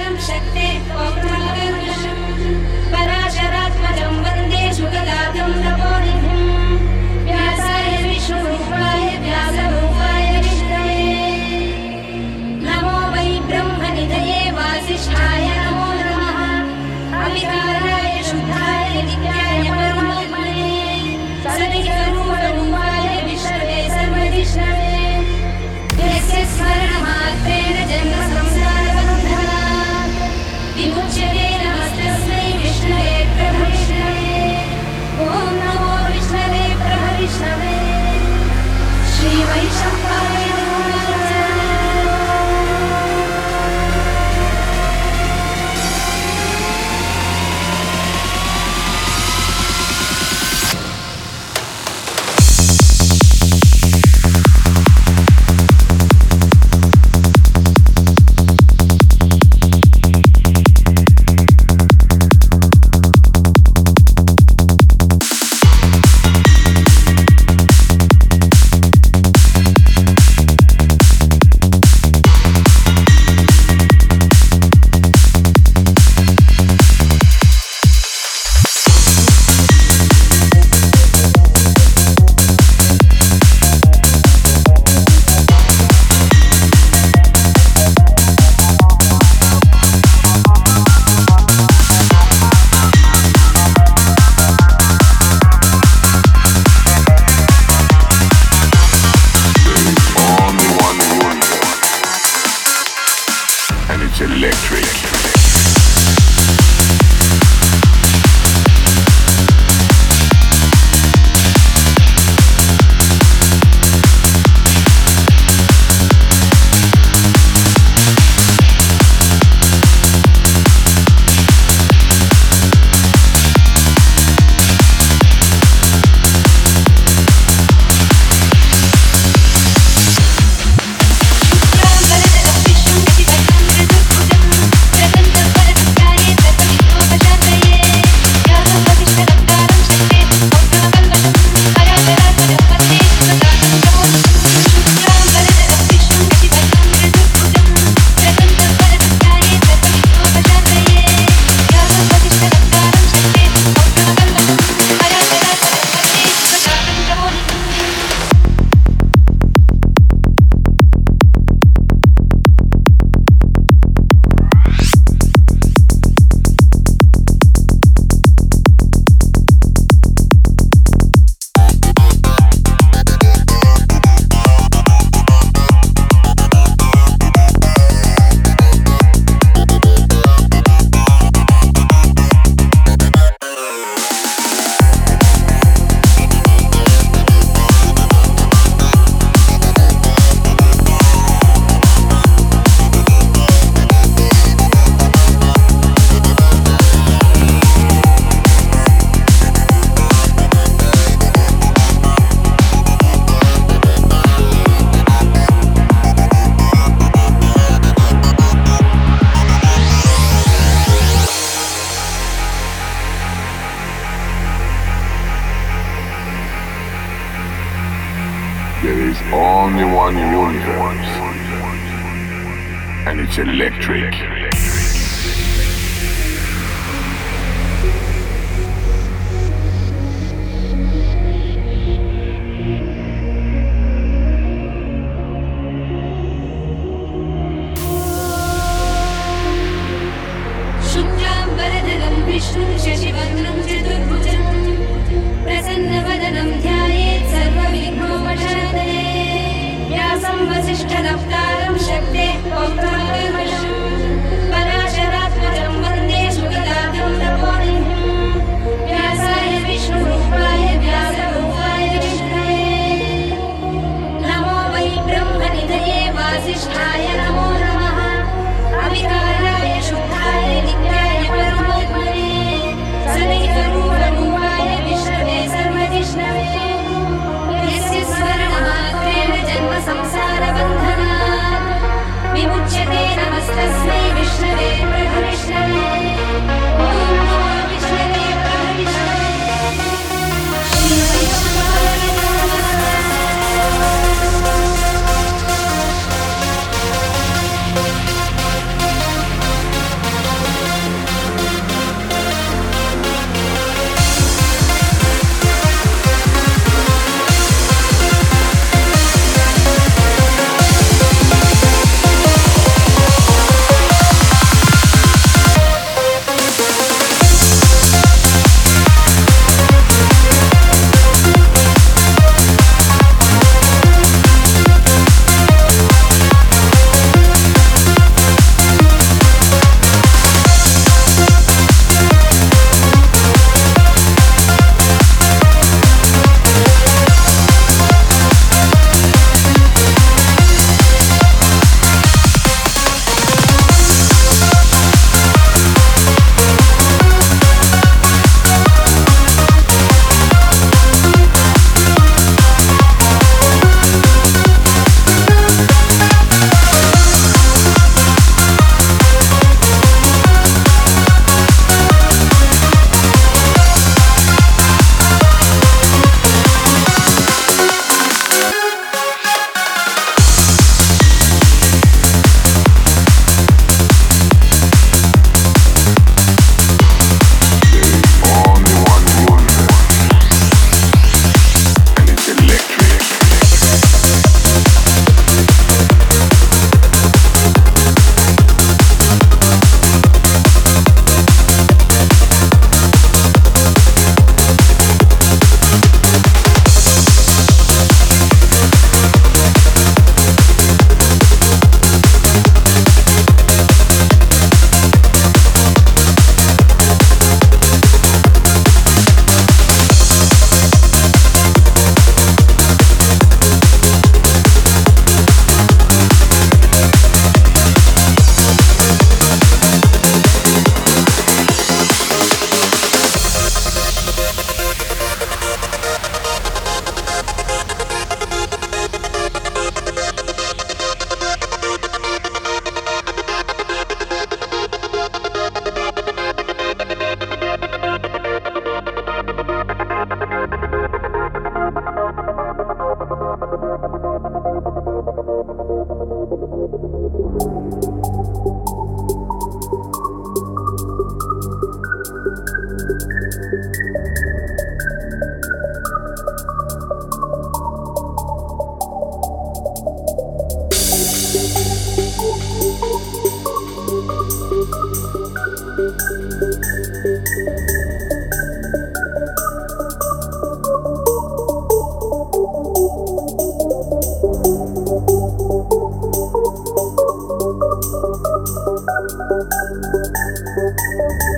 परं शक्ते परा शशिवग्नं चतुर्भुज प्रसन्नवदनं ध्यायेत् सर्वविघ्नोपशान्तये व्यासं वसिष्ठदप्तारं शक्ते Thank you.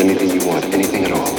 Anything you want, anything at all,